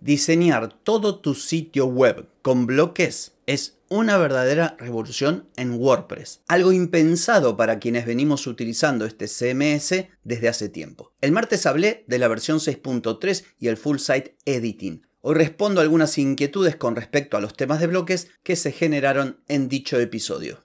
Diseñar todo tu sitio web con bloques es una verdadera revolución en WordPress, algo impensado para quienes venimos utilizando este CMS desde hace tiempo. El martes hablé de la versión 6.3 y el Full Site Editing. Hoy respondo a algunas inquietudes con respecto a los temas de bloques que se generaron en dicho episodio.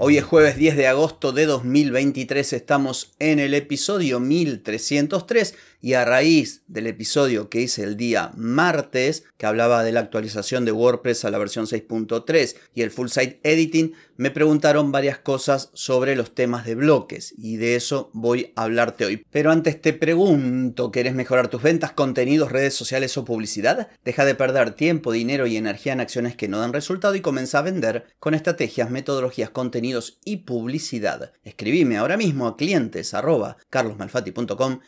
Hoy es jueves 10 de agosto de 2023, estamos en el episodio 1303 y a raíz del episodio que hice el día martes, que hablaba de la actualización de WordPress a la versión 6.3 y el full site editing, me preguntaron varias cosas sobre los temas de bloques y de eso voy a hablarte hoy. Pero antes te pregunto, ¿querés mejorar tus ventas, contenidos, redes sociales o publicidad? Deja de perder tiempo, dinero y energía en acciones que no dan resultado y comienza a vender con estrategias, metodologías, contenidos y publicidad. Escribime ahora mismo a clientes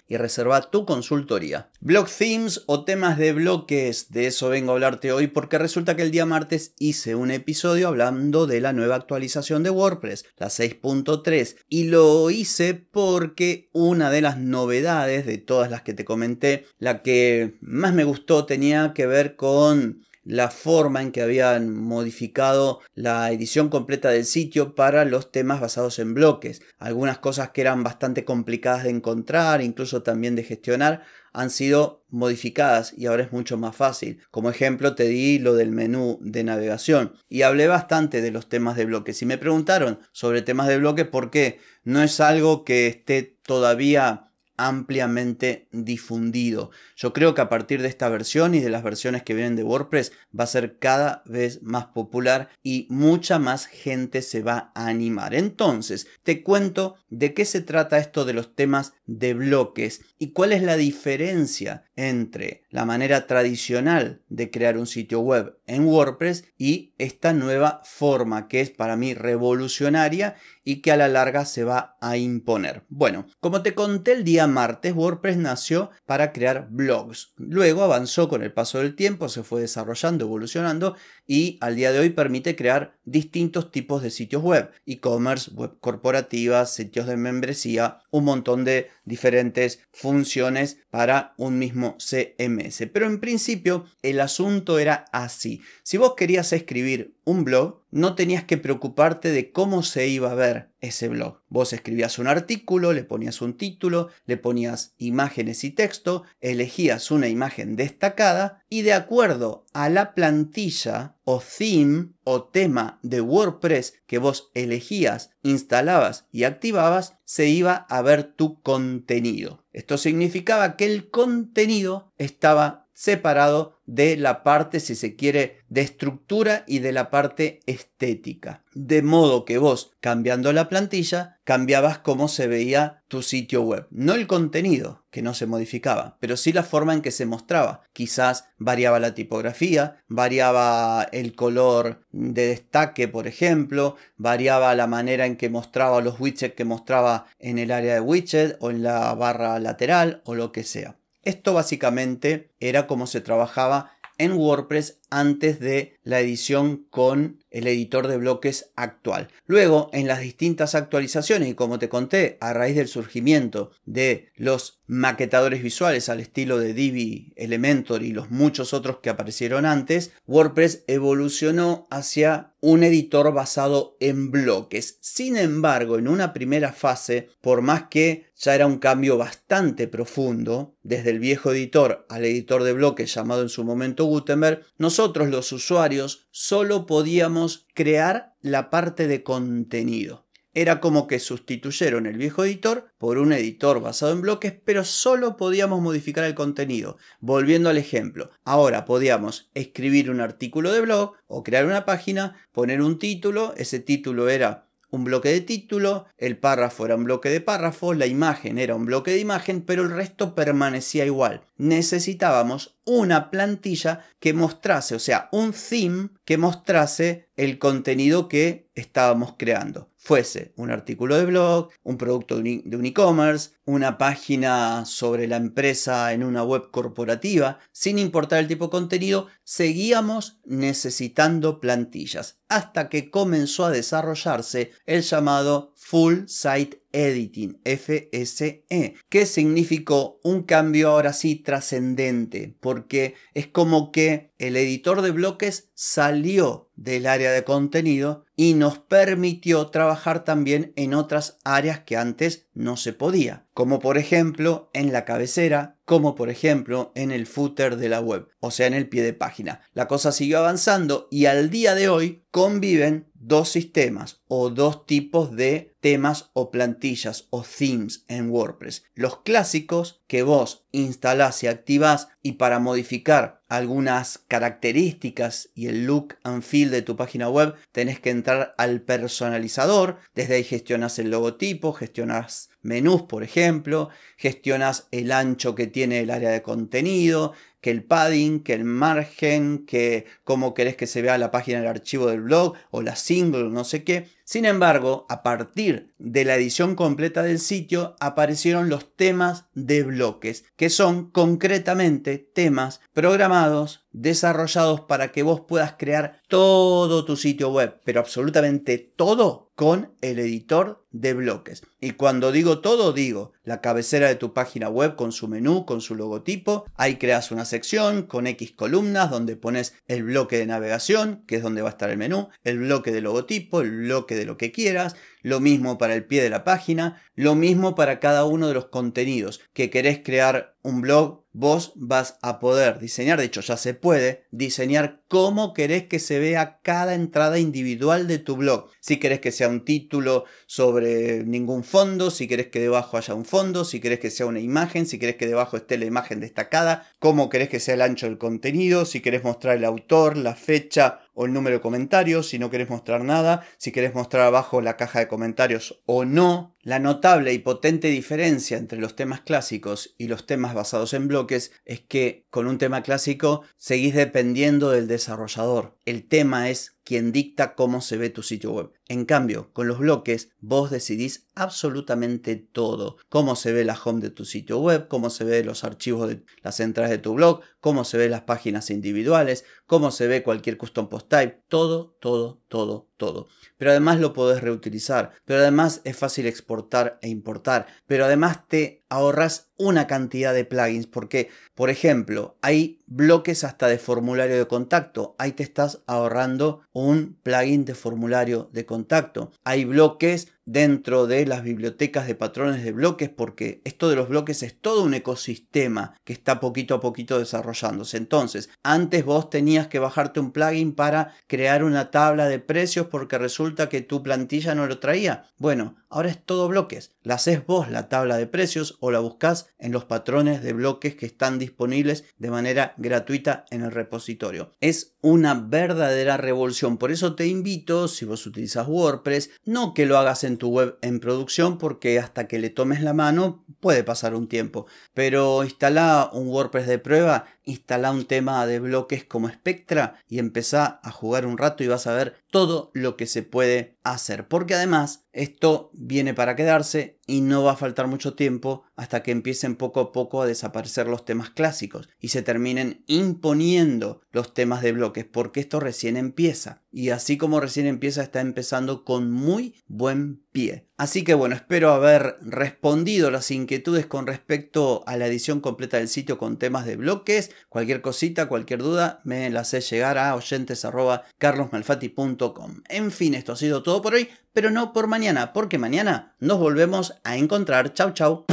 y reserva tu consultoría. Blog themes o temas de bloques, de eso vengo a hablarte hoy porque resulta que el día martes hice un episodio hablando de la nueva actualización de WordPress, la 6.3, y lo hice porque una de las novedades de todas las que te comenté, la que más me gustó tenía que ver con la forma en que habían modificado la edición completa del sitio para los temas basados en bloques. Algunas cosas que eran bastante complicadas de encontrar, incluso también de gestionar, han sido modificadas y ahora es mucho más fácil. Como ejemplo te di lo del menú de navegación y hablé bastante de los temas de bloques. Y me preguntaron sobre temas de bloques porque no es algo que esté todavía ampliamente difundido. Yo creo que a partir de esta versión y de las versiones que vienen de WordPress va a ser cada vez más popular y mucha más gente se va a animar. Entonces, te cuento de qué se trata esto de los temas de bloques y cuál es la diferencia entre la manera tradicional de crear un sitio web en WordPress y esta nueva forma que es para mí revolucionaria y que a la larga se va a imponer. Bueno, como te conté el día martes, WordPress nació para crear blogs. Luego avanzó con el paso del tiempo, se fue desarrollando, evolucionando y al día de hoy permite crear distintos tipos de sitios web, e-commerce, web corporativas, sitios de membresía, un montón de diferentes funciones para un mismo CMS. Pero en principio el asunto era así. Si vos querías escribir un blog, no tenías que preocuparte de cómo se iba a ver ese blog. Vos escribías un artículo, le ponías un título, le ponías imágenes y texto, elegías una imagen destacada y de acuerdo a la plantilla o theme o tema de WordPress que vos elegías, instalabas y activabas, se iba a ver tu contenido. Esto significaba que el contenido estaba separado de la parte, si se quiere, de estructura y de la parte estética. De modo que vos, cambiando la plantilla, cambiabas cómo se veía tu sitio web. No el contenido, que no se modificaba, pero sí la forma en que se mostraba. Quizás variaba la tipografía, variaba el color de destaque, por ejemplo, variaba la manera en que mostraba los widgets que mostraba en el área de widget o en la barra lateral o lo que sea. Esto básicamente era como se trabajaba en WordPress antes de la edición con el editor de bloques actual. Luego, en las distintas actualizaciones, y como te conté, a raíz del surgimiento de los maquetadores visuales al estilo de Divi, Elementor y los muchos otros que aparecieron antes, WordPress evolucionó hacia un editor basado en bloques. Sin embargo, en una primera fase, por más que ya era un cambio bastante profundo, desde el viejo editor al editor de bloques llamado en su momento Gutenberg, los usuarios solo podíamos crear la parte de contenido. Era como que sustituyeron el viejo editor por un editor basado en bloques, pero solo podíamos modificar el contenido. Volviendo al ejemplo, ahora podíamos escribir un artículo de blog o crear una página, poner un título, ese título era un bloque de título, el párrafo era un bloque de párrafo, la imagen era un bloque de imagen, pero el resto permanecía igual. Necesitábamos una plantilla que mostrase, o sea, un theme que mostrase el contenido que estábamos creando. Fuese un artículo de blog, un producto de un e-commerce, una página sobre la empresa en una web corporativa, sin importar el tipo de contenido, seguíamos necesitando plantillas hasta que comenzó a desarrollarse el llamado Full Site Editing, FSE, que significó un cambio ahora sí trascendente, porque es como que el editor de bloques salió del área de contenido y nos permitió trabajar también en otras áreas que antes no se podía, como por ejemplo en la cabecera, como por ejemplo en el footer de la web, o sea en el pie de página. La cosa siguió avanzando y al día de hoy conviven dos sistemas o dos tipos de temas o plantillas o themes en WordPress. Los clásicos que vos instalás y activás y para modificar algunas características y el look and feel de tu página web tenés que entrar al personalizador, desde ahí gestionas el logotipo, gestionas menús por ejemplo, gestionas el ancho que tiene el área de contenido, que el padding, que el margen, que cómo querés que se vea la página del archivo del blog o la single, no sé qué. Sin embargo, a partir de la edición completa del sitio aparecieron los temas de bloques, que son concretamente temas programados, desarrollados para que vos puedas crear todo tu sitio web, pero absolutamente todo con el editor de bloques. Y cuando digo todo, digo la cabecera de tu página web con su menú, con su logotipo. Ahí creas una sección con X columnas donde pones el bloque de navegación, que es donde va a estar el menú, el bloque de logotipo, el bloque de lo que quieras, lo mismo para el pie de la página, lo mismo para cada uno de los contenidos que querés crear un blog, vos vas a poder diseñar, de hecho ya se puede, diseñar cómo querés que se vea cada entrada individual de tu blog. Si querés que sea un título sobre ningún fondo, si querés que debajo haya un fondo, si querés que sea una imagen, si querés que debajo esté la imagen destacada, cómo querés que sea el ancho del contenido, si querés mostrar el autor, la fecha o el número de comentarios, si no querés mostrar nada, si querés mostrar abajo la caja de comentarios o no. La notable y potente diferencia entre los temas clásicos y los temas basados en bloques es que con un tema clásico seguís dependiendo del desarrollador. El tema es quien dicta cómo se ve tu sitio web. En cambio, con los bloques vos decidís absolutamente todo. Cómo se ve la home de tu sitio web, cómo se ve los archivos de las entradas de tu blog, cómo se ven las páginas individuales, cómo se ve cualquier custom post type, todo, todo, todo, todo. Pero además lo podés reutilizar, pero además es fácil exportar e importar, pero además te ahorras una cantidad de plugins porque, por ejemplo, hay bloques hasta de formulario de contacto. Ahí te estás ahorrando un plugin de formulario de contacto. Hay bloques dentro de las bibliotecas de patrones de bloques porque esto de los bloques es todo un ecosistema que está poquito a poquito desarrollándose. Entonces, antes vos tenías que bajarte un plugin para crear una tabla de precios porque resulta que tu plantilla no lo traía. Bueno, ahora es todo bloques. La haces vos la tabla de precios o la buscas en los patrones de bloques que están disponibles de manera gratuita en el repositorio. Es una verdadera revolución. Por eso te invito, si vos utilizas WordPress, no que lo hagas en tu web en producción porque hasta que le tomes la mano puede pasar un tiempo. Pero instala un WordPress de prueba instala un tema de bloques como Spectra y empezá a jugar un rato y vas a ver todo lo que se puede hacer. Porque además esto viene para quedarse y no va a faltar mucho tiempo hasta que empiecen poco a poco a desaparecer los temas clásicos y se terminen imponiendo los temas de bloques porque esto recién empieza. Y así como recién empieza está empezando con muy buen pie. Así que bueno, espero haber respondido las inquietudes con respecto a la edición completa del sitio con temas de bloques. Cualquier cosita, cualquier duda, me la sé llegar a oyentes.carlosmalfati.com. En fin, esto ha sido todo por hoy, pero no por mañana, porque mañana nos volvemos a encontrar. Chau, chau.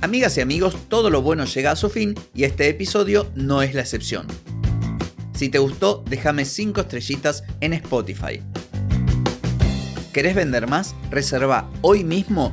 Amigas y amigos, todo lo bueno llega a su fin y este episodio no es la excepción. Si te gustó, déjame 5 estrellitas en Spotify. ¿Querés vender más? Reserva hoy mismo